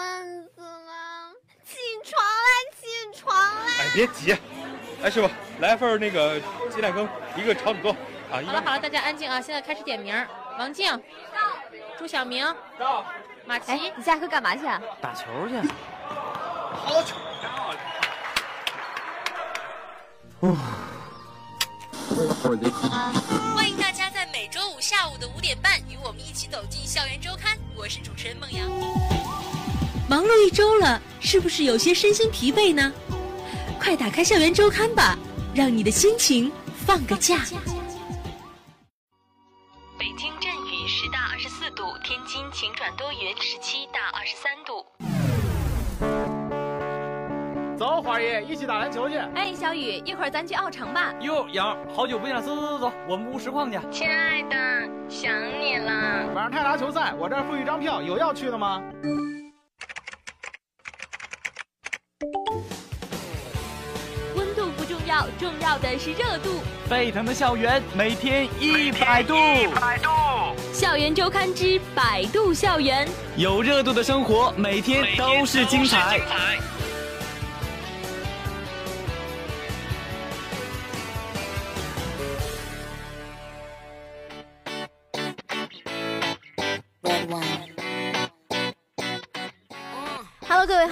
蚊子了，起床啦，起床啦！哎，别急，哎，师傅，来份那个鸡蛋羹，一个炒土豆啊。好了好了，大家安静啊！现在开始点名：王静、朱晓明、到，马奇。哎，你下课干嘛去？啊？打球去。好球！欢迎大家在每周五下午的五点半与我们一起走进校园周刊。我是主持人孟阳。忙碌一周了，是不是有些身心疲惫呢？快打开校园周刊吧，让你的心情放个假。北京阵雨十到二十四度，天津晴转多云十七到二十三度。走，花爷，一起打篮球去。哎，小雨，一会儿咱去奥城吧。哟，杨，好久不见，走走走走，我们屋实况去。亲爱的，想你了。晚上泰达球赛，我这儿附一张票，有要去的吗？要，重要的是热度。沸腾的校园，每天一百度。一百度。校园周刊之百度校园，有热度的生活，每天都是精彩。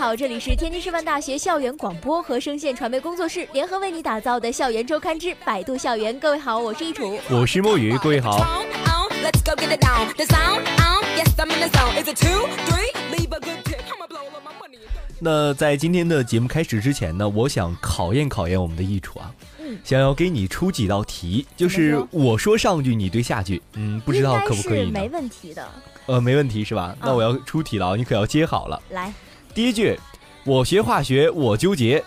好，这里是天津师范大学校园广播和声线传媒工作室联合为你打造的校园周刊之百度校园。各位好，我是一楚，我是墨雨，各位好。那在今天的节目开始之前呢，我想考验考验我们的益楚啊，想要给你出几道题，就是我说上句，你对下句，嗯，不知道可不可以？没问题的。呃，没问题是吧？那我要出题了，你可要接好了。来，第一句，我学化学，我纠结；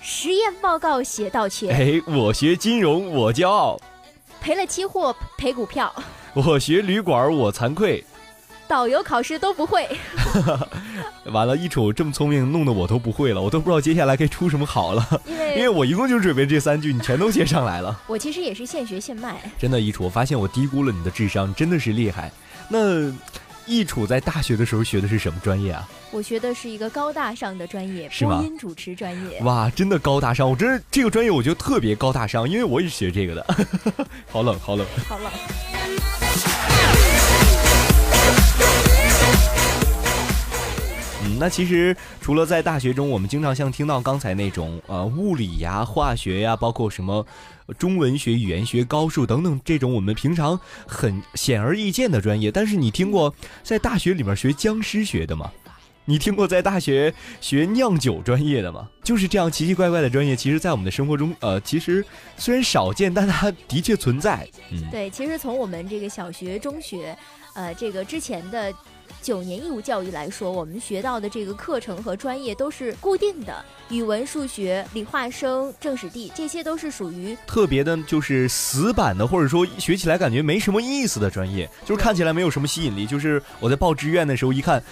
实验报告写道歉。哎，我学金融，我骄傲；赔了期货，赔股票。我学旅馆，我惭愧；导游考试都不会。完了，一楚这么聪明，弄得我都不会了，我都不知道接下来该出什么好了。因为因为我一共就准备这三句，你全都接上来了。我其实也是现学现卖。真的，一楚，我发现我低估了你的智商，真的是厉害。那易楚在大学的时候学的是什么专业啊？我学的是一个高大上的专业，播音主持专业。哇，真的高大上！我真是这个专业，我觉得特别高大上，因为我也是学这个的。好冷，好冷，好冷。嗯，那其实除了在大学中，我们经常像听到刚才那种呃物理呀、化学呀，包括什么中文学、语言学、高数等等这种我们平常很显而易见的专业，但是你听过在大学里面学僵尸学的吗？你听过在大学学酿酒专业的吗？就是这样奇奇怪怪的专业，其实，在我们的生活中，呃，其实虽然少见，但它的确存在。嗯，对，其实从我们这个小学、中学，呃，这个之前的九年义务教育来说，我们学到的这个课程和专业都是固定的，语文、数学、理化生、政史地，这些都是属于特别的，就是死板的，或者说学起来感觉没什么意思的专业，就是看起来没有什么吸引力。就是我在报志愿的时候一看。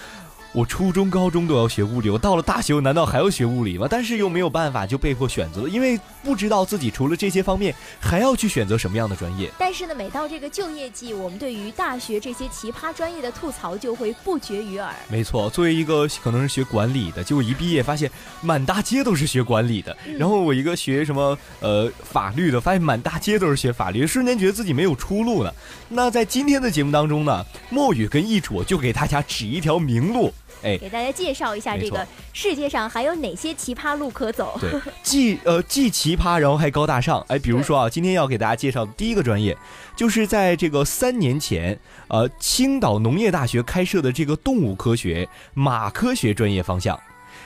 我初中、高中都要学物理，我到了大学，我难道还要学物理吗？但是又没有办法，就被迫选择了，因为不知道自己除了这些方面，还要去选择什么样的专业。但是呢，每到这个就业季，我们对于大学这些奇葩专业的吐槽就会不绝于耳。没错，作为一个可能是学管理的，结果一毕业发现满大街都是学管理的，然后我一个学什么呃法律的，发现满大街都是学法律，瞬间觉得自己没有出路了。那在今天的节目当中呢，墨雨跟易楚就给大家指一条明路。哎，给大家介绍一下这个世界上还有哪些奇葩路可走。对，既呃既奇葩，然后还高大上。哎，比如说啊，今天要给大家介绍的第一个专业，就是在这个三年前，呃，青岛农业大学开设的这个动物科学马科学专业方向。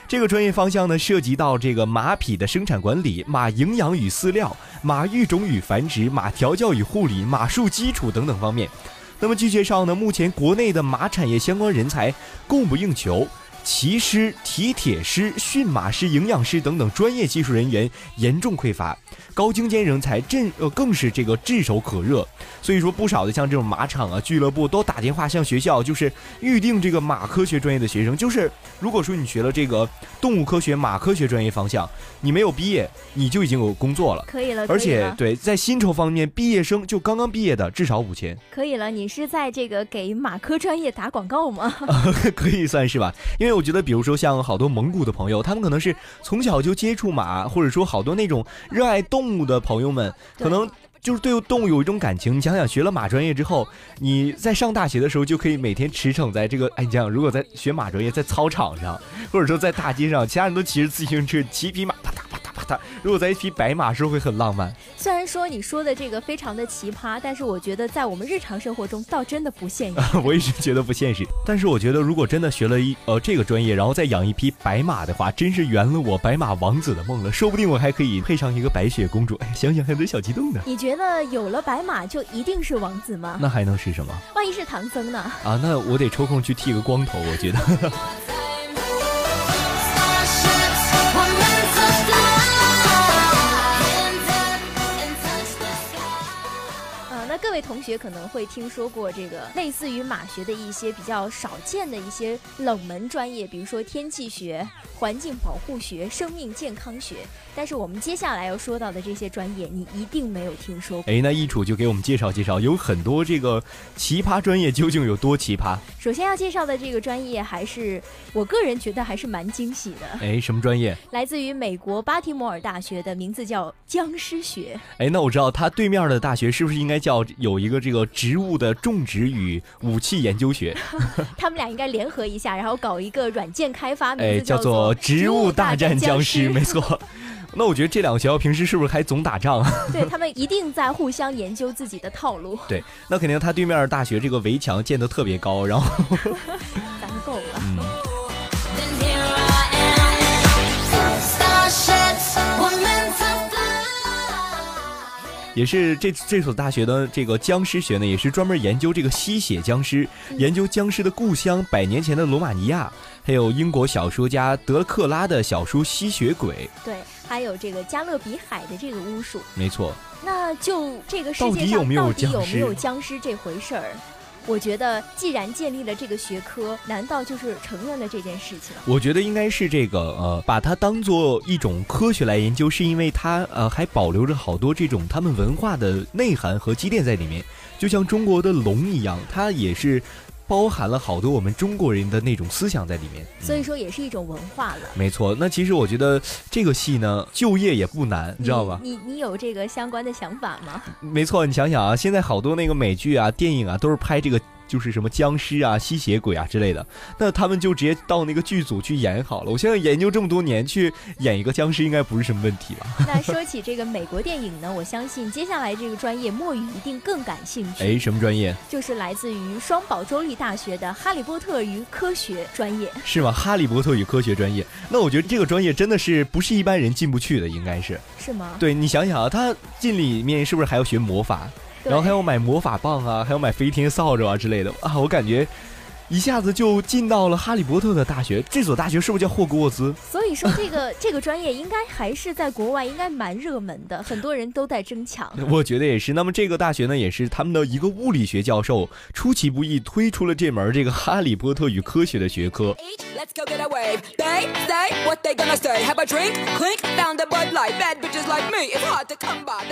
这个专业方向呢，涉及到这个马匹的生产管理、马营养与饲料、马育种与繁殖、马调教与护理、马术基础等等方面。那么据介绍呢，目前国内的马产业相关人才供不应求，骑师、蹄铁师、驯马师、营养师等等专业技术人员严重匮乏，高精尖人才正呃更是这个炙手可热。所以说，不少的像这种马场啊、俱乐部都打电话向学校，就是预定这个马科学专业的学生。就是如果说你学了这个动物科学、马科学专业方向，你没有毕业，你就已经有工作了，可以了。而且对在薪酬方面，毕业生就刚刚毕业的至少五千，可以了。你是在这个给马科专业打广告吗？可以算是吧，因为为我觉得，比如说像好多蒙古的朋友，他们可能是从小就接触马，或者说好多那种热爱动物的朋友们，可能。就是对动物有一种感情，你想想，学了马专业之后，你在上大学的时候就可以每天驰骋在这个，哎，你想想，如果在学马专业，在操场上，或者说在大街上，其他人都骑着自行车，骑匹马，啪嗒啪嗒啪嗒，如果在一匹白马，是不是会很浪漫？虽然说你说的这个非常的奇葩，但是我觉得在我们日常生活中倒真的不现实。我一直觉得不现实，但是我觉得如果真的学了一呃这个专业，然后再养一匹白马的话，真是圆了我白马王子的梦了。说不定我还可以配上一个白雪公主，哎，想想还有点小激动呢。你觉得有了白马就一定是王子吗？那还能是什么？万一是唐僧呢？啊，那我得抽空去剃个光头，我觉得。位同学可能会听说过这个类似于马学的一些比较少见的一些冷门专业，比如说天气学、环境保护学、生命健康学。但是我们接下来要说到的这些专业，你一定没有听说过。哎，那易楚就给我们介绍介绍，有很多这个奇葩专业究竟有多奇葩？首先要介绍的这个专业，还是我个人觉得还是蛮惊喜的。哎，什么专业？来自于美国巴提摩尔大学的，名字叫僵尸学。哎，那我知道它对面的大学是不是应该叫？有一个这个植物的种植与武器研究学，他们俩应该联合一下，然后搞一个软件开发，哎，叫做《植物大战僵尸》，没错。那我觉得这两个学校平时是不是还总打仗？对他们一定在互相研究自己的套路。对，那肯定他对面大学这个围墙建得特别高，然后咱够了。也是这这所大学的这个僵尸学呢，也是专门研究这个吸血僵尸，研究僵尸的故乡百年前的罗马尼亚，还有英国小说家德克拉的小说《吸血鬼》。对，还有这个加勒比海的这个巫术。没错。那就这个世界上到底有没有僵尸这回事儿？我觉得，既然建立了这个学科，难道就是承认了这件事情？我觉得应该是这个，呃，把它当做一种科学来研究，是因为它，呃，还保留着好多这种他们文化的内涵和积淀在里面，就像中国的龙一样，它也是。包含了好多我们中国人的那种思想在里面，所以说也是一种文化了。没错，那其实我觉得这个戏呢，就业也不难，你知道吧？你你有这个相关的想法吗？没错，你想想啊，现在好多那个美剧啊、电影啊，都是拍这个。就是什么僵尸啊、吸血鬼啊之类的，那他们就直接到那个剧组去演好了。我现在研究这么多年，去演一个僵尸应该不是什么问题吧？那说起这个美国电影呢，我相信接下来这个专业墨雨一定更感兴趣。哎，什么专业？就是来自于双堡州立大学的《哈利波特与科学》专业。是吗？哈利波特与科学专业？那我觉得这个专业真的是不是一般人进不去的，应该是。是吗？对你想想啊，他进里面是不是还要学魔法？然后还有买魔法棒啊，还有买飞天扫帚啊之类的啊！我感觉。一下子就进到了哈利波特的大学，这所大学是不是叫霍格沃兹？所以说，这个 这个专业应该还是在国外应该蛮热门的，很多人都在争抢。我觉得也是。那么这个大学呢，也是他们的一个物理学教授出其不意推出了这门这个哈利波特与科学的学科。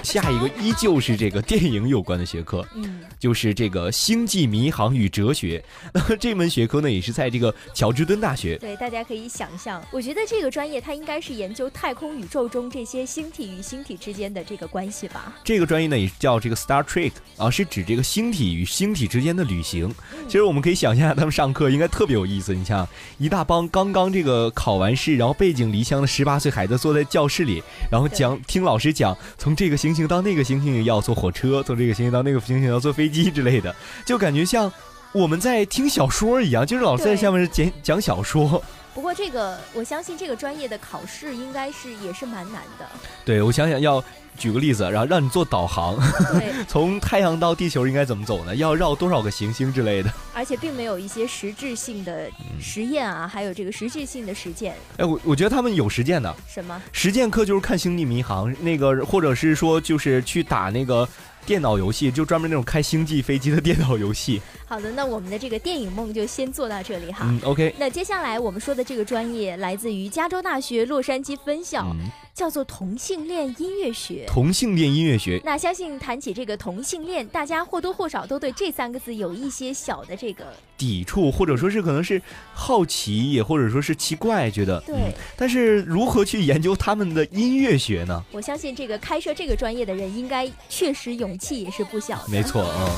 下一个依旧是这个电影有关的学科，嗯，就是这个星际迷航与哲学。那么 这门学科呢，也是在这个乔治敦大学。对，大家可以想象，我觉得这个专业它应该是研究太空宇宙中这些星体与星体之间的这个关系吧。这个专业呢，也是叫这个 Star Trek 啊，是指这个星体与星体之间的旅行。其实我们可以想象，他们上课应该特别有意思。你像一大帮刚刚这个考完试，然后背井离乡的十八岁孩子坐在教室里，然后讲听老师讲，从这个星星到那个星星要坐火车，从这个星星到那个星星要坐飞机之类的，就感觉像。我们在听小说一样，就是老师在下面讲讲小说。不过这个，我相信这个专业的考试应该是也是蛮难的。对，我想想要举个例子，然后让你做导航，从太阳到地球应该怎么走呢？要绕多少个行星之类的。而且并没有一些实质性的实验啊，还有这个实质性的实践。哎，我我觉得他们有实践的。什么？实践课就是看星际迷航那个，或者是说就是去打那个。电脑游戏就专门那种开星际飞机的电脑游戏。好的，那我们的这个电影梦就先做到这里哈。嗯，OK。那接下来我们说的这个专业来自于加州大学洛杉矶分校，叫做同性恋音乐学。同性恋音乐学，那相信谈起这个同性恋，大家或多或少都对这三个字有一些小的这个抵触或者说是可能是好奇，也或者说是奇怪，觉得对。嗯但是如何去研究他们的音乐学呢？我相信这个开设这个专业的人，应该确实勇气也是不小的。没错，嗯。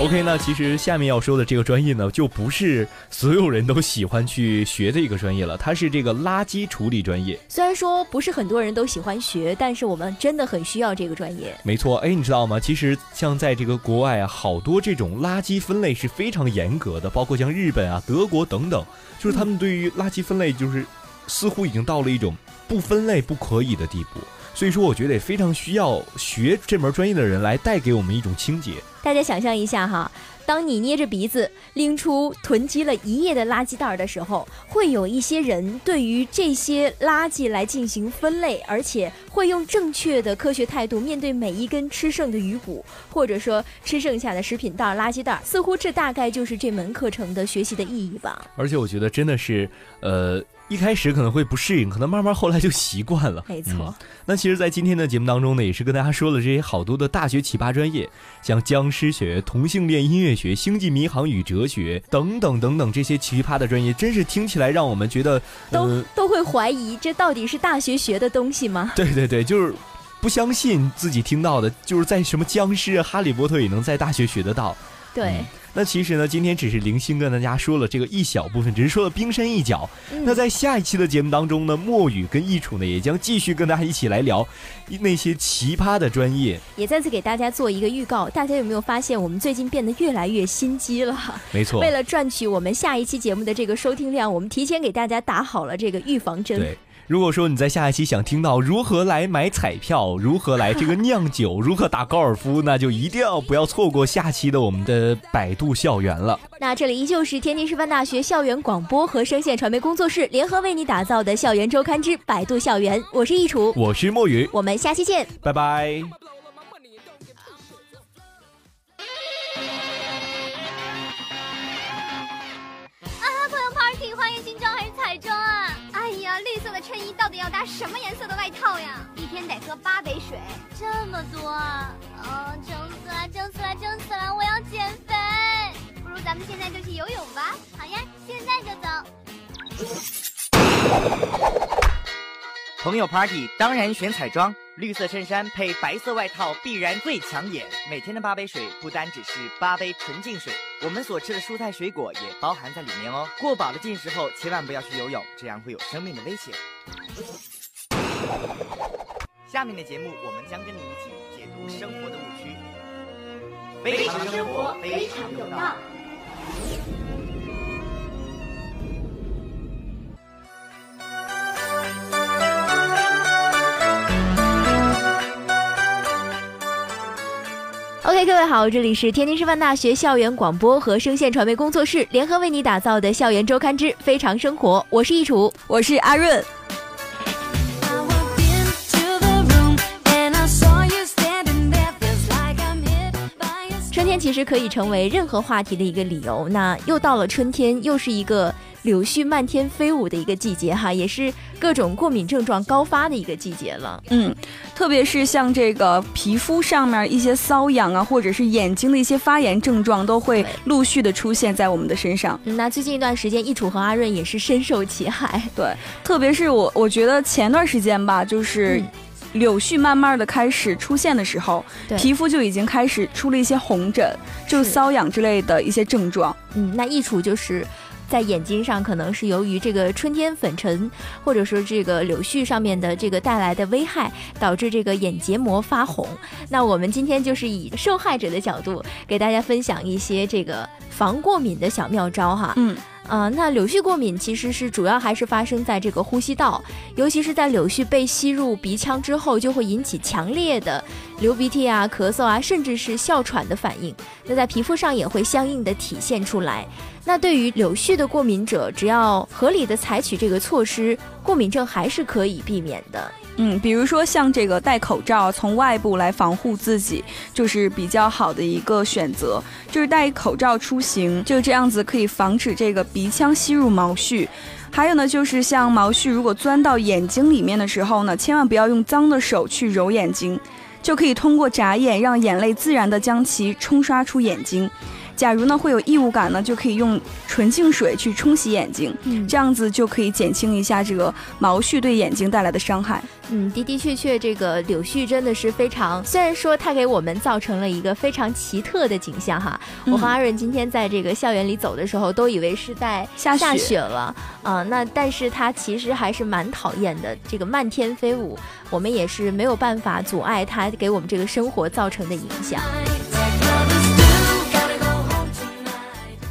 OK，那其实下面要说的这个专业呢，就不是所有人都喜欢去学的一个专业了，它是这个垃圾处理专业。虽然说不是很多人都喜欢学，但是我们真的很需要这个专业。没错，哎，你知道吗？其实像在这个国外啊，好多这种垃圾分类是非常严格的，包括像日本啊、德国等等，就是他们对于垃圾分类就是似乎已经到了一种不分类不可以的地步。所以说，我觉得也非常需要学这门专业的人来带给我们一种清洁。大家想象一下哈，当你捏着鼻子拎出囤积了一夜的垃圾袋的时候，会有一些人对于这些垃圾来进行分类，而且会用正确的科学态度面对每一根吃剩的鱼骨，或者说吃剩下的食品袋、垃圾袋。似乎这大概就是这门课程的学习的意义吧。而且我觉得真的是，呃。一开始可能会不适应，可能慢慢后来就习惯了。没错、嗯。那其实，在今天的节目当中呢，也是跟大家说了这些好多的大学奇葩专业，像僵尸学、同性恋音乐学、星际迷航与哲学等等等等这些奇葩的专业，真是听起来让我们觉得都、呃、都会怀疑这到底是大学学的东西吗？对对对，就是不相信自己听到的，就是在什么僵尸啊、哈利波特也能在大学学得到。对。嗯那其实呢，今天只是零星跟大家说了这个一小部分，只是说了冰山一角。嗯、那在下一期的节目当中呢，墨雨跟易楚呢也将继续跟大家一起来聊那些奇葩的专业。也再次给大家做一个预告，大家有没有发现我们最近变得越来越心机了？没错。为了赚取我们下一期节目的这个收听量，我们提前给大家打好了这个预防针。对。如果说你在下一期想听到如何来买彩票，如何来这个酿酒，如何打高尔夫，那就一定要不要错过下期的我们的百度校园了。那这里依旧是天津师范大学校园广播和声线传媒工作室联合为你打造的校园周刊之百度校园，我是易楚，我是墨雨，我们下期见，拜拜。到底要搭什么颜色的外套呀？一天得喝八杯水，这么多啊！哦，撑死了，撑死了，撑死了！我要减肥，不如咱们现在就去游泳吧。好呀，现在就走。朋友 party 当然选彩妆，绿色衬衫配白色外套必然最抢眼。每天的八杯水不单只是八杯纯净水，我们所吃的蔬菜水果也包含在里面哦。过饱的进食后，千万不要去游泳，这样会有生命的危险。下面的节目，我们将跟你一起解读生活的误区。非常生活，非常有道。各位好，这里是天津师范大学校园广播和声线传媒工作室联合为你打造的校园周刊之非常生活，我是易楚，我是阿润。春天其实可以成为任何话题的一个理由。那又到了春天，又是一个柳絮漫天飞舞的一个季节哈，也是各种过敏症状高发的一个季节了。嗯，特别是像这个皮肤上面一些瘙痒啊，或者是眼睛的一些发炎症状，都会陆续的出现在我们的身上。嗯、那最近一段时间，易楚和阿润也是深受其害。对，特别是我，我觉得前段时间吧，就是。嗯柳絮慢慢的开始出现的时候，皮肤就已经开始出了一些红疹，就瘙痒之类的一些症状。嗯，那易楚就是。在眼睛上，可能是由于这个春天粉尘，或者说这个柳絮上面的这个带来的危害，导致这个眼结膜发红。那我们今天就是以受害者的角度，给大家分享一些这个防过敏的小妙招哈。嗯。啊、呃，那柳絮过敏其实是主要还是发生在这个呼吸道，尤其是在柳絮被吸入鼻腔之后，就会引起强烈的流鼻涕啊、咳嗽啊，甚至是哮喘的反应。那在皮肤上也会相应的体现出来。那对于柳絮的过敏者，只要合理的采取这个措施，过敏症还是可以避免的。嗯，比如说像这个戴口罩，从外部来防护自己，就是比较好的一个选择。就是戴口罩出行，就这样子可以防止这个鼻腔吸入毛絮。还有呢，就是像毛絮如果钻到眼睛里面的时候呢，千万不要用脏的手去揉眼睛，就可以通过眨眼让眼泪自然的将其冲刷出眼睛。假如呢会有异物感呢，就可以用纯净水去冲洗眼睛，嗯这样子就可以减轻一下这个毛絮对眼睛带来的伤害。嗯，的的确确，这个柳絮真的是非常，虽然说它给我们造成了一个非常奇特的景象哈。我和阿润今天在这个校园里走的时候，都以为是在下下雪了啊。那但是它其实还是蛮讨厌的，这个漫天飞舞，我们也是没有办法阻碍它给我们这个生活造成的影响。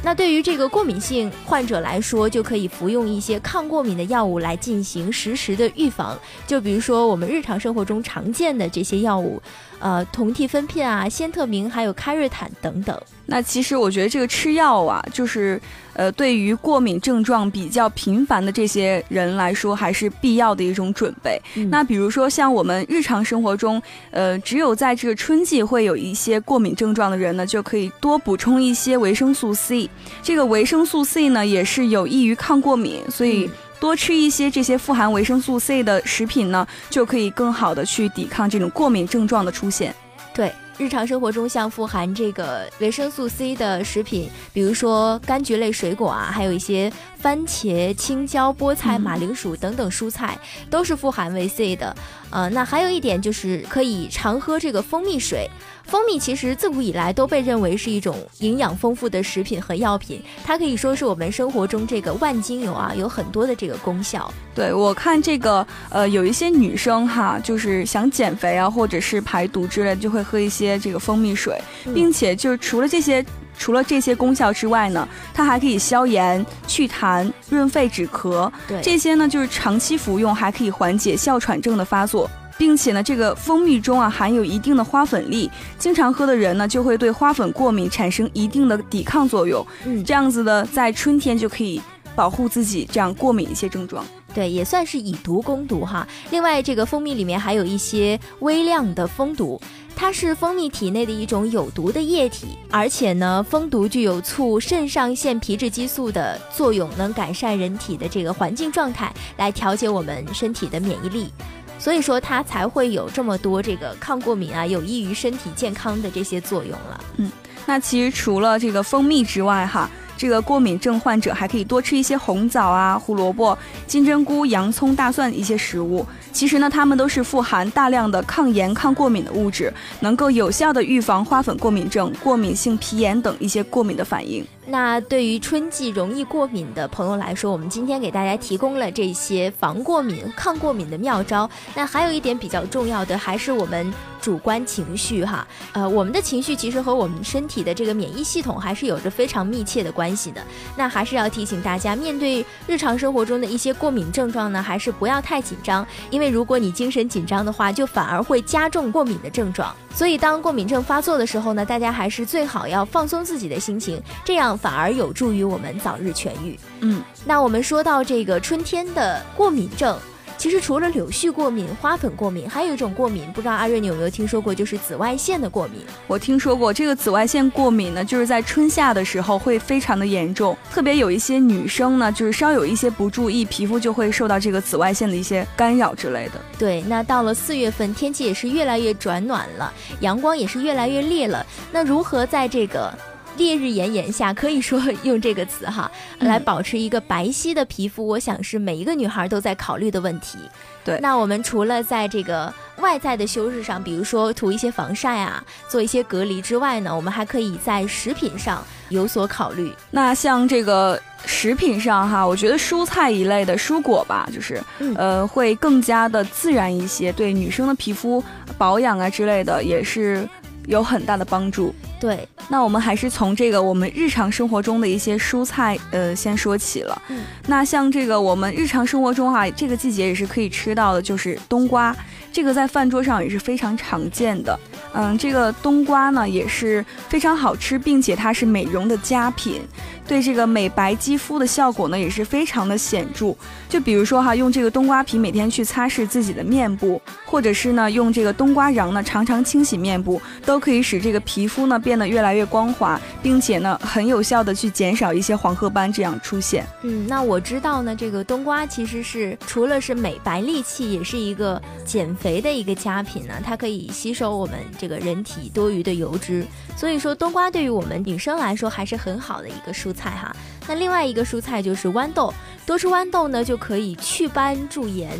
那对于这个过敏性患者来说，就可以服用一些抗过敏的药物来进行实时的预防。就比如说我们日常生活中常见的这些药物。呃，酮替芬片啊，仙特明，还有开瑞坦等等。那其实我觉得这个吃药啊，就是呃，对于过敏症状比较频繁的这些人来说，还是必要的一种准备。那比如说像我们日常生活中，呃，只有在这个春季会有一些过敏症状的人呢，就可以多补充一些维生素 C。这个维生素 C 呢，也是有益于抗过敏，所以。多吃一些这些富含维生素 C 的食品呢，就可以更好的去抵抗这种过敏症状的出现。对，日常生活中像富含这个维生素 C 的食品，比如说柑橘类水果啊，还有一些番茄、青椒、菠菜、马铃薯等等蔬菜，都是富含维 C 的。呃，那还有一点就是可以常喝这个蜂蜜水。蜂蜜其实自古以来都被认为是一种营养丰富的食品和药品，它可以说是我们生活中这个万金油啊，有很多的这个功效。对我看这个，呃，有一些女生哈，就是想减肥啊，或者是排毒之类，就会喝一些这个蜂蜜水，并且就是除了这些，除了这些功效之外呢，它还可以消炎、祛痰、润肺止咳。对，这些呢就是长期服用还可以缓解哮喘症的发作。并且呢，这个蜂蜜中啊含有一定的花粉粒，经常喝的人呢就会对花粉过敏产生一定的抵抗作用。嗯，这样子的在春天就可以保护自己这样过敏一些症状。对，也算是以毒攻毒哈。另外，这个蜂蜜里面还有一些微量的蜂毒，它是蜂蜜体内的一种有毒的液体，而且呢，蜂毒具有促肾上腺皮质激素的作用，能改善人体的这个环境状态，来调节我们身体的免疫力。所以说它才会有这么多这个抗过敏啊，有益于身体健康的这些作用了。嗯，那其实除了这个蜂蜜之外，哈。这个过敏症患者还可以多吃一些红枣啊、胡萝卜、金针菇、洋葱、大蒜一些食物。其实呢，它们都是富含大量的抗炎、抗过敏的物质，能够有效的预防花粉过敏症、过敏性皮炎等一些过敏的反应。那对于春季容易过敏的朋友来说，我们今天给大家提供了这些防过敏、抗过敏的妙招。那还有一点比较重要的，还是我们。主观情绪哈，呃，我们的情绪其实和我们身体的这个免疫系统还是有着非常密切的关系的。那还是要提醒大家，面对日常生活中的一些过敏症状呢，还是不要太紧张，因为如果你精神紧张的话，就反而会加重过敏的症状。所以当过敏症发作的时候呢，大家还是最好要放松自己的心情，这样反而有助于我们早日痊愈。嗯，那我们说到这个春天的过敏症。其实除了柳絮过敏、花粉过敏，还有一种过敏，不知道阿瑞你有没有听说过，就是紫外线的过敏。我听说过这个紫外线过敏呢，就是在春夏的时候会非常的严重，特别有一些女生呢，就是稍有一些不注意，皮肤就会受到这个紫外线的一些干扰之类的。对，那到了四月份，天气也是越来越转暖了，阳光也是越来越烈了。那如何在这个？烈日炎炎下，可以说用这个词哈，来保持一个白皙的皮肤，我想是每一个女孩都在考虑的问题。对，那我们除了在这个外在的修饰上，比如说涂一些防晒啊，做一些隔离之外呢，我们还可以在食品上有所考虑。那像这个食品上哈，我觉得蔬菜一类的蔬果吧，就是呃，会更加的自然一些，对女生的皮肤保养啊之类的也是。有很大的帮助。对，那我们还是从这个我们日常生活中的一些蔬菜，呃，先说起了。嗯，那像这个我们日常生活中哈，这个季节也是可以吃到的，就是冬瓜。这个在饭桌上也是非常常见的。嗯，这个冬瓜呢也是非常好吃，并且它是美容的佳品。对这个美白肌肤的效果呢也是非常的显著。就比如说哈，用这个冬瓜皮每天去擦拭自己的面部，或者是呢用这个冬瓜瓤呢常常清洗面部，都可以使这个皮肤呢变得越来越光滑，并且呢很有效的去减少一些黄褐斑这样出现。嗯，那我知道呢，这个冬瓜其实是除了是美白利器，也是一个减肥的一个佳品呢。它可以吸收我们这个人体多余的油脂，所以说冬瓜对于我们女生来说还是很好的一个蔬菜哈。那另外一个蔬菜就是豌豆，多吃豌豆呢就可以祛斑驻颜，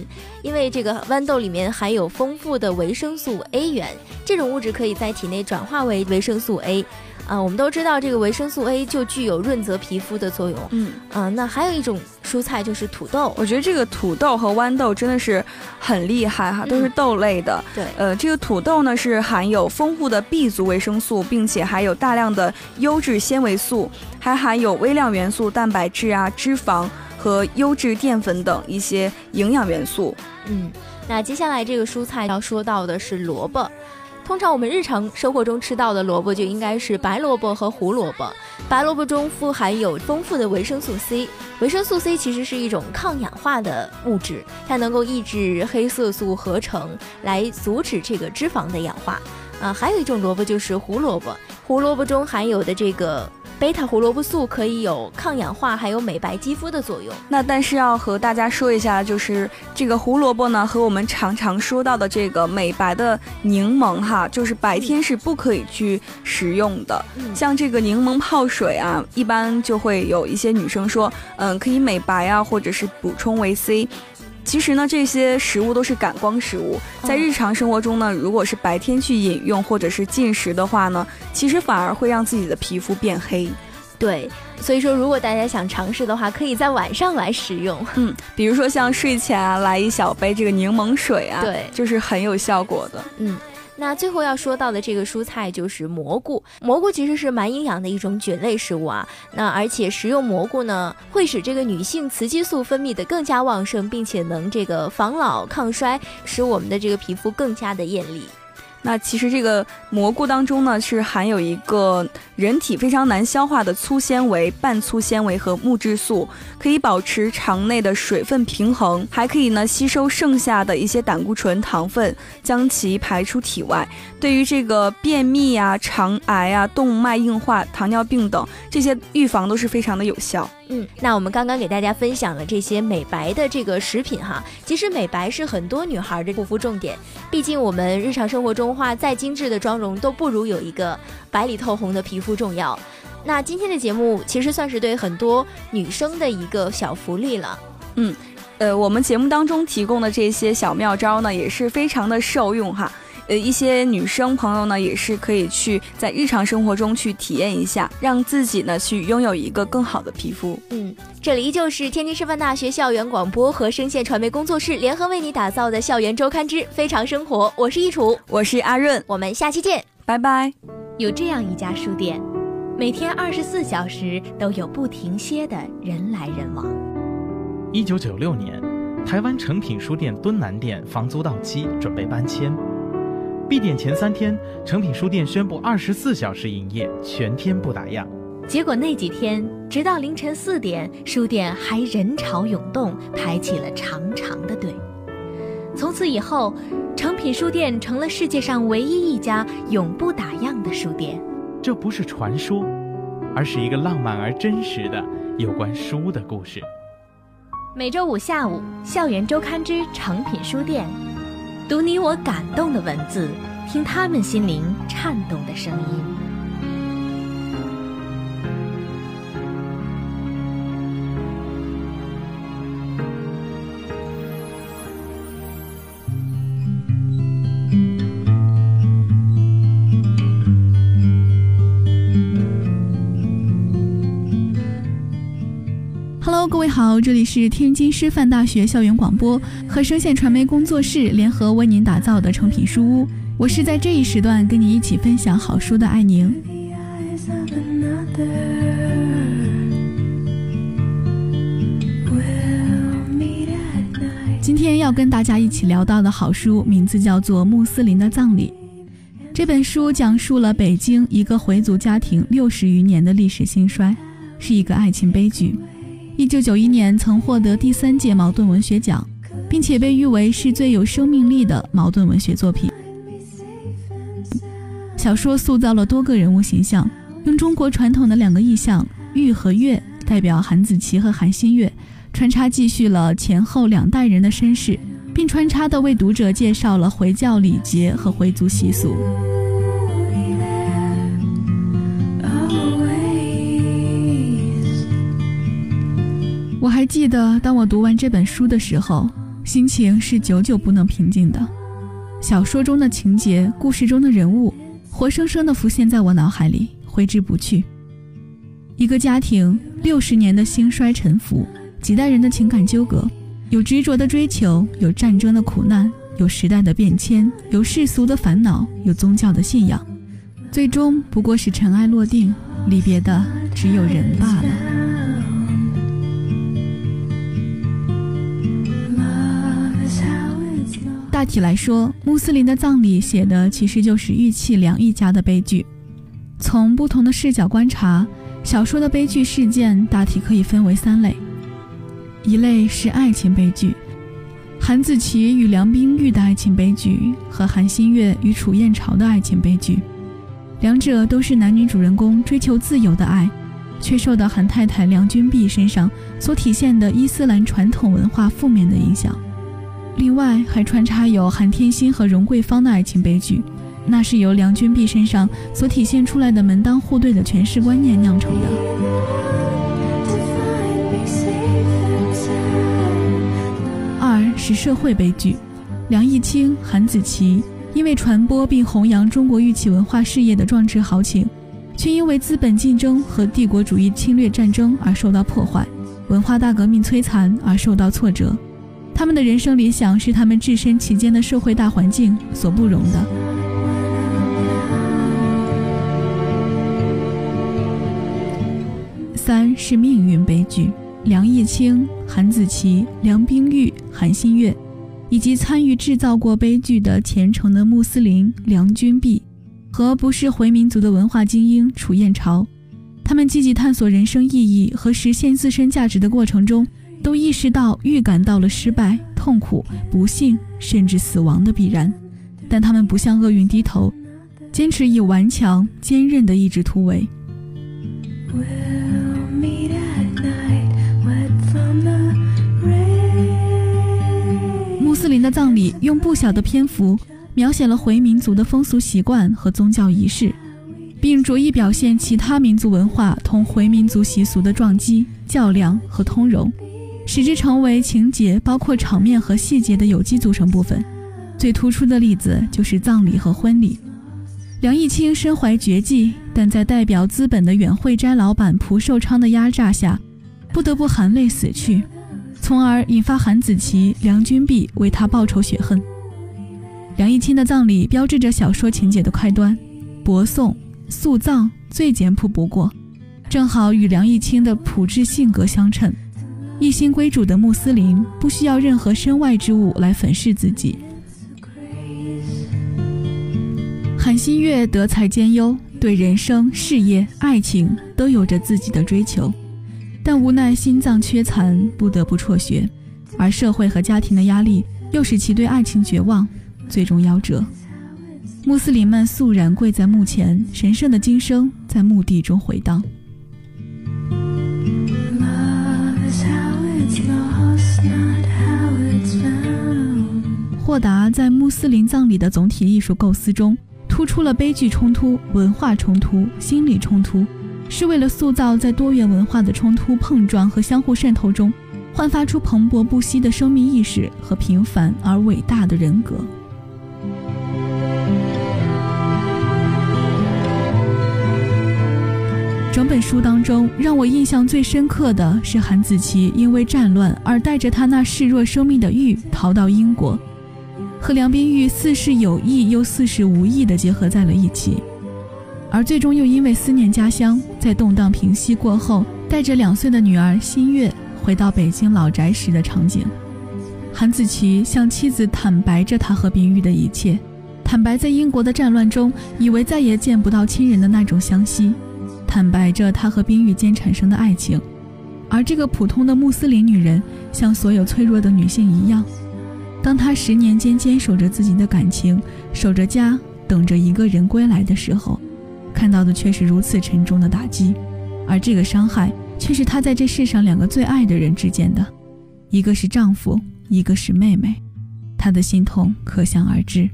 因为这个豌豆里面含有丰富的维生素 A 源，这种物质可以在体内转化为维生素 A。啊，我们都知道这个维生素 A 就具有润泽皮肤的作用。嗯，啊，那还有一种蔬菜就是土豆。我觉得这个土豆和豌豆真的是很厉害哈，都是豆类的。对，呃，这个土豆呢是含有丰富的 B 族维生素，并且还有大量的优质纤维素，还含有微量元素、蛋白质啊、脂肪和优质淀粉等一些营养元素。嗯，那接下来这个蔬菜要说到的是萝卜。通常我们日常生活中吃到的萝卜就应该是白萝卜和胡萝卜。白萝卜中富含有丰富的维生素 C，维生素 C 其实是一种抗氧化的物质，它能够抑制黑色素合成，来阻止这个脂肪的氧化。啊，还有一种萝卜就是胡萝卜，胡萝卜中含有的这个。贝塔胡萝卜素可以有抗氧化，还有美白肌肤的作用。那但是要和大家说一下，就是这个胡萝卜呢，和我们常常说到的这个美白的柠檬哈，就是白天是不可以去食用的。像这个柠檬泡水啊，一般就会有一些女生说，嗯，可以美白啊，或者是补充维 C。其实呢，这些食物都是感光食物，在日常生活中呢，如果是白天去饮用或者是进食的话呢，其实反而会让自己的皮肤变黑。对，所以说如果大家想尝试的话，可以在晚上来食用。嗯，比如说像睡前啊，来一小杯这个柠檬水啊，对，就是很有效果的。嗯。那最后要说到的这个蔬菜就是蘑菇，蘑菇其实是蛮营养的一种菌类食物啊。那而且食用蘑菇呢，会使这个女性雌激素分泌的更加旺盛，并且能这个防老抗衰，使我们的这个皮肤更加的艳丽。那其实这个蘑菇当中呢，是含有一个人体非常难消化的粗纤维、半粗纤维和木质素，可以保持肠内的水分平衡，还可以呢吸收剩下的一些胆固醇糖分，将其排出体外。对于这个便秘啊、肠癌啊、动脉硬化、糖尿病等这些预防都是非常的有效。嗯，那我们刚刚给大家分享了这些美白的这个食品哈，其实美白是很多女孩的护肤重点。毕竟我们日常生活中化再精致的妆容都不如有一个白里透红的皮肤重要。那今天的节目其实算是对很多女生的一个小福利了。嗯，呃，我们节目当中提供的这些小妙招呢，也是非常的受用哈。呃，一些女生朋友呢，也是可以去在日常生活中去体验一下，让自己呢去拥有一个更好的皮肤。嗯，这里依旧是天津师范大学校园广播和声线传媒工作室联合为你打造的校园周刊之非常生活，我是易楚，我是阿润，我们下期见，拜拜。有这样一家书店，每天二十四小时都有不停歇的人来人往。一九九六年，台湾诚品书店敦南店房租到期，准备搬迁。闭店前三天，诚品书店宣布二十四小时营业，全天不打烊。结果那几天，直到凌晨四点，书店还人潮涌动，排起了长长的队。从此以后，诚品书店成了世界上唯一一家永不打烊的书店。这不是传说，而是一个浪漫而真实的有关书的故事。每周五下午，《校园周刊之诚品书店》。读你我感动的文字，听他们心灵颤动的声音。各位好，这里是天津师范大学校园广播和声线传媒工作室联合为您打造的成品书屋。我是在这一时段跟你一起分享好书的艾宁。今天要跟大家一起聊到的好书，名字叫做《穆斯林的葬礼》。这本书讲述了北京一个回族家庭六十余年的历史兴衰。是一个爱情悲剧。一九九一年曾获得第三届茅盾文学奖，并且被誉为是最有生命力的茅盾文学作品。小说塑造了多个人物形象，用中国传统的两个意象玉和月代表韩子琪和韩新月，穿插继续了前后两代人的身世，并穿插的为读者介绍了回教礼节和回族习俗。我还记得，当我读完这本书的时候，心情是久久不能平静的。小说中的情节，故事中的人物，活生生地浮现在我脑海里，挥之不去。一个家庭，六十年的兴衰沉浮，几代人的情感纠葛，有执着的追求，有战争的苦难，有时代的变迁，有世俗的烦恼，有宗教的信仰，最终不过是尘埃落定，离别的只有人罢了。大体来说，穆斯林的葬礼写的其实就是玉器良一家的悲剧。从不同的视角观察，小说的悲剧事件大体可以分为三类：一类是爱情悲剧，韩子琪与梁冰玉的爱情悲剧和韩新月与楚燕朝的爱情悲剧，两者都是男女主人公追求自由的爱，却受到韩太太梁君碧身上所体现的伊斯兰传统文化负面的影响。另外还穿插有韩天心和荣桂芳的爱情悲剧，那是由梁君碧身上所体现出来的门当户对的诠释观念酿成的。二是社会悲剧，梁毅清、韩子琪因为传播并弘扬中国玉器文化事业的壮志豪情，却因为资本竞争和帝国主义侵略战争而受到破坏，文化大革命摧残而受到挫折。他们的人生理想是他们置身其间的社会大环境所不容的。三是命运悲剧，梁毅清、韩子琪、梁冰玉、韩新月，以及参与制造过悲剧的虔诚的穆斯林梁君碧，和不是回民族的文化精英楚燕朝，他们积极探索人生意义和实现自身价值的过程中。都意识到、预感到了失败、痛苦、不幸，甚至死亡的必然，但他们不向厄运低头，坚持以顽强、坚韧的意志突围。穆斯林的葬礼用不小的篇幅描写了回民族的风俗习惯和宗教仪式，并着意表现其他民族文化同回民族习俗的撞击、较量和通融。使之成为情节包括场面和细节的有机组成部分。最突出的例子就是葬礼和婚礼。梁毅清身怀绝技，但在代表资本的远汇斋老板蒲寿昌的压榨下，不得不含泪死去，从而引发韩子琪、梁君碧为他报仇雪恨。梁毅清的葬礼标志着小说情节的开端，薄送素葬最简朴不过，正好与梁毅清的朴质性格相称。一心归主的穆斯林不需要任何身外之物来粉饰自己。韩新月德才兼优，对人生、事业、爱情都有着自己的追求，但无奈心脏缺残，不得不辍学，而社会和家庭的压力又使其对爱情绝望，最终夭折。穆斯林们肃然跪在墓前，神圣的经声在墓地中回荡。霍达在穆斯林葬礼的总体艺术构思中，突出了悲剧冲突、文化冲突、心理冲突，是为了塑造在多元文化的冲突碰撞和相互渗透中，焕发出蓬勃不息的生命意识和平凡而伟大的人格。整本书当中，让我印象最深刻的是韩子琪因为战乱而带着他那视若生命的玉逃到英国。和梁冰玉似是有意又似是无意地结合在了一起，而最终又因为思念家乡，在动荡平息过后，带着两岁的女儿新月回到北京老宅时的场景。韩子琪向妻子坦白着他和冰玉的一切，坦白在英国的战乱中以为再也见不到亲人的那种相惜，坦白着他和冰玉间产生的爱情。而这个普通的穆斯林女人，像所有脆弱的女性一样，当她十年间坚守着自己的感情，守着家，等着一个人归来的时候，看到的却是如此沉重的打击。而这个伤害，却是她在这世上两个最爱的人之间的，一个是丈夫，一个是妹妹，她的心痛可想而知。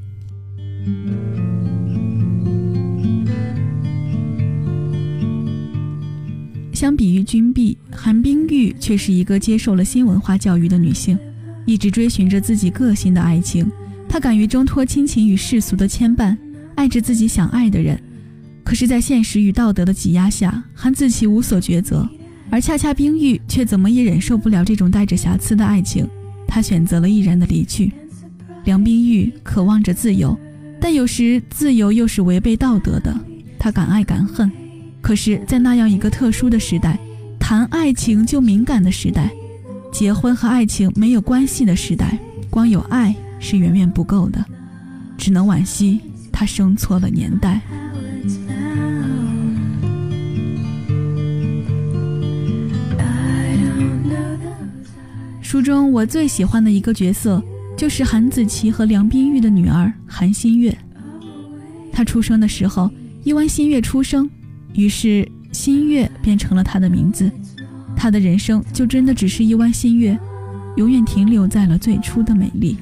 相比于君碧，韩冰玉却是一个接受了新文化教育的女性，一直追寻着自己个性的爱情。他敢于挣脱亲情与世俗的牵绊，爱着自己想爱的人。可是，在现实与道德的挤压下，韩子琪无所抉择，而恰恰冰玉却怎么也忍受不了这种带着瑕疵的爱情，他选择了毅然的离去。梁冰玉渴望着自由，但有时自由又是违背道德的，她敢爱敢恨。可是，在那样一个特殊的时代，谈爱情就敏感的时代，结婚和爱情没有关系的时代，光有爱是远远不够的，只能惋惜他生错了年代。书中我最喜欢的一个角色，就是韩子琪和梁冰玉的女儿韩新月。她出生的时候，因为新月出生。于是，新月变成了她的名字，她的人生就真的只是一弯新月，永远停留在了最初的美丽。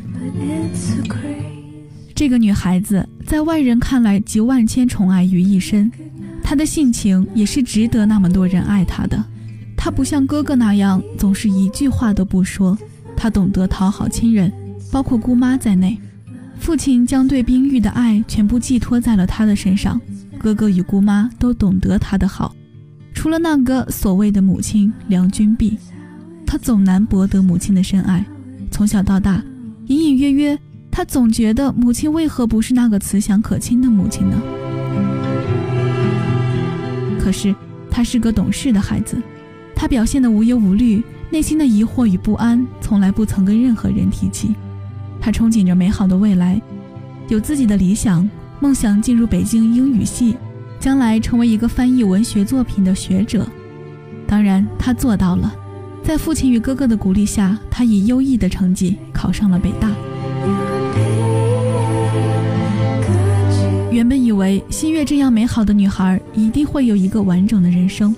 这个女孩子在外人看来集万千宠爱于一身，她的性情也是值得那么多人爱她的。她不像哥哥那样总是一句话都不说，她懂得讨好亲人，包括姑妈在内。父亲将对冰玉的爱全部寄托在了她的身上。哥哥与姑妈都懂得她的好，除了那个所谓的母亲梁君碧，他总难博得母亲的深爱。从小到大，隐隐约约，他总觉得母亲为何不是那个慈祥可亲的母亲呢？可是他是个懂事的孩子，他表现得无忧无虑，内心的疑惑与不安从来不曾跟任何人提起。他憧憬着美好的未来，有自己的理想。梦想进入北京英语系，将来成为一个翻译文学作品的学者。当然，他做到了。在父亲与哥哥的鼓励下，他以优异的成绩考上了北大。原本以为新月这样美好的女孩一定会有一个完整的人生，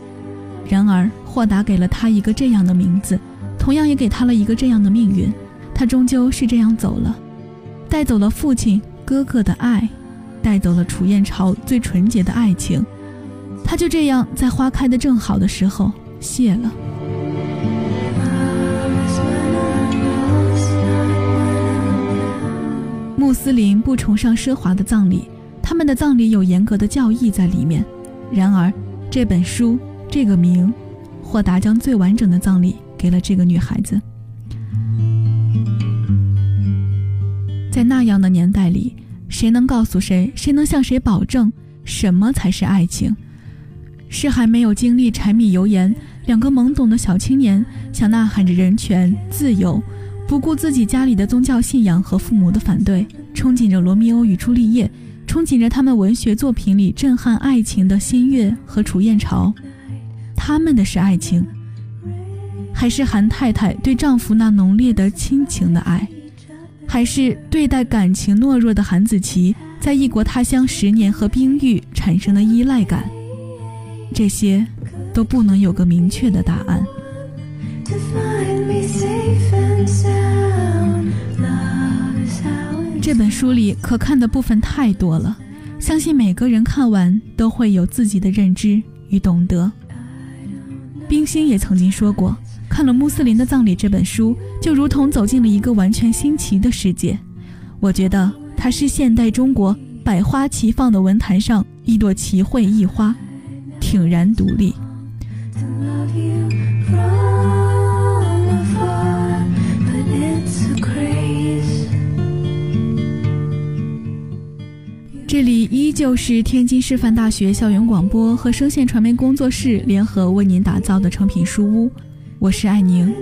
然而豁达给了她一个这样的名字，同样也给她了一个这样的命运。她终究是这样走了，带走了父亲、哥哥的爱。带走了楚燕朝最纯洁的爱情，他就这样在花开的正好的时候谢了。穆斯林不崇尚奢华的葬礼，他们的葬礼有严格的教义在里面。然而，这本书这个名，霍达将最完整的葬礼给了这个女孩子。在那样的年代里。谁能告诉谁？谁能向谁保证什么才是爱情？是还没有经历柴米油盐，两个懵懂的小青年想呐喊着人权自由，不顾自己家里的宗教信仰和父母的反对，憧憬着罗密欧与朱丽叶，憧憬着他们文学作品里震撼爱情的新月和楚燕朝。他们的是爱情，还是韩太太对丈夫那浓烈的亲情的爱？还是对待感情懦弱的韩子琪，在异国他乡十年和冰玉产生的依赖感，这些都不能有个明确的答案。这本书里可看的部分太多了，相信每个人看完都会有自己的认知与懂得。冰心也曾经说过。看了《穆斯林的葬礼》这本书，就如同走进了一个完全新奇的世界。我觉得它是现代中国百花齐放的文坛上一朵奇卉异花，挺然独立。这里依旧是天津师范大学校园广播和声线传媒工作室联合为您打造的成品书屋。我是爱宁。